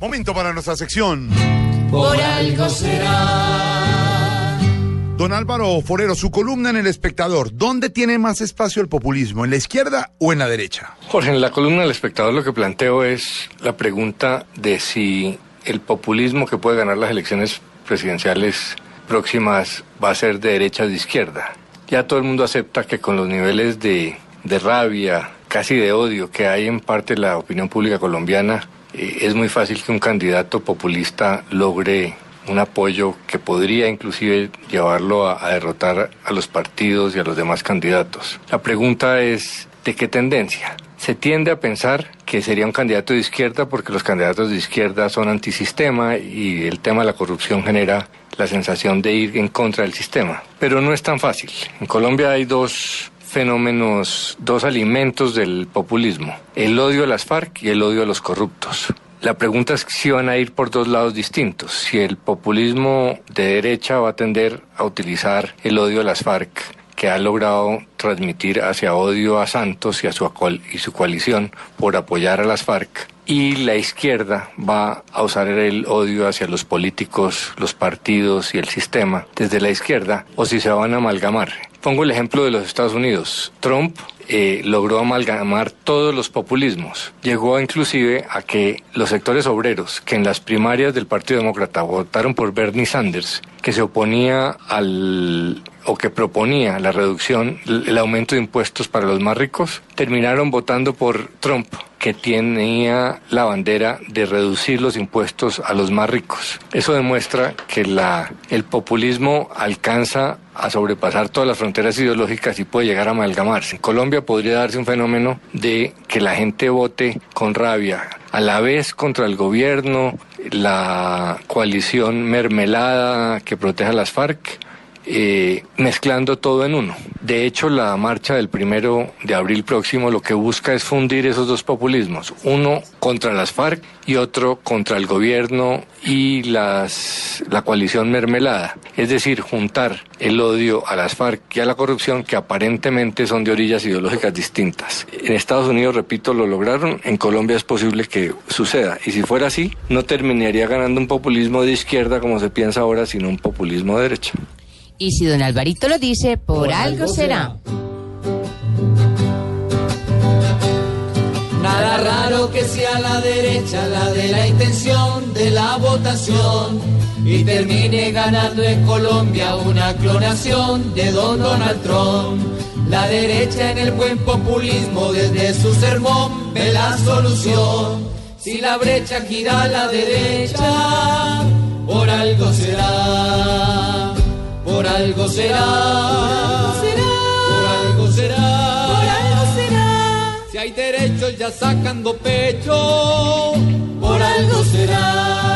Momento para nuestra sección. Por algo será. Don Álvaro Forero, su columna en El Espectador. ¿Dónde tiene más espacio el populismo? ¿En la izquierda o en la derecha? Jorge, en la columna del espectador lo que planteo es la pregunta de si el populismo que puede ganar las elecciones presidenciales próximas va a ser de derecha o de izquierda. Ya todo el mundo acepta que con los niveles de, de rabia, casi de odio que hay en parte de la opinión pública colombiana, eh, es muy fácil que un candidato populista logre un apoyo que podría inclusive llevarlo a, a, derrotar a los partidos y a los demás candidatos. La pregunta es, ¿de qué tendencia? Se tiende a pensar que sería un candidato de izquierda porque los candidatos de izquierda son antisistema y el tema de la corrupción genera la sensación de ir en contra del sistema. Pero no es tan fácil. En Colombia hay dos fenómenos, dos alimentos del populismo, el odio a las FARC y el odio a los corruptos. La pregunta es si van a ir por dos lados distintos, si el populismo de derecha va a tender a utilizar el odio a las FARC que ha logrado transmitir hacia odio a Santos y a su, y su coalición por apoyar a las FARC y la izquierda va a usar el odio hacia los políticos, los partidos y el sistema desde la izquierda o si se van a amalgamar. Pongo el ejemplo de los Estados Unidos. Trump eh, logró amalgamar todos los populismos. Llegó inclusive a que los sectores obreros, que en las primarias del Partido Demócrata votaron por Bernie Sanders, que se oponía al o que proponía la reducción, el aumento de impuestos para los más ricos, terminaron votando por Trump, que tenía la bandera de reducir los impuestos a los más ricos. Eso demuestra que la, el populismo alcanza a sobrepasar todas las fronteras ideológicas y puede llegar a amalgamarse. En Colombia podría darse un fenómeno de que la gente vote con rabia, a la vez contra el gobierno, la coalición mermelada que protege a las FARC, eh, mezclando todo en uno. De hecho, la marcha del primero de abril próximo lo que busca es fundir esos dos populismos, uno contra las FARC y otro contra el gobierno y las, la coalición mermelada, es decir, juntar el odio a las FARC y a la corrupción que aparentemente son de orillas ideológicas distintas. En Estados Unidos, repito, lo lograron, en Colombia es posible que suceda y si fuera así, no terminaría ganando un populismo de izquierda como se piensa ahora, sino un populismo de derecha. Y si don Alvarito lo dice, por, por algo, algo será. Nada raro que sea la derecha la de la intención de la votación y termine ganando en Colombia una clonación de don Donald Trump. La derecha en el buen populismo desde su sermón ve la solución. Si la brecha gira a la derecha, por algo será por algo será, por algo será, por algo será, Si hay derechos ya sacando pecho, por algo será.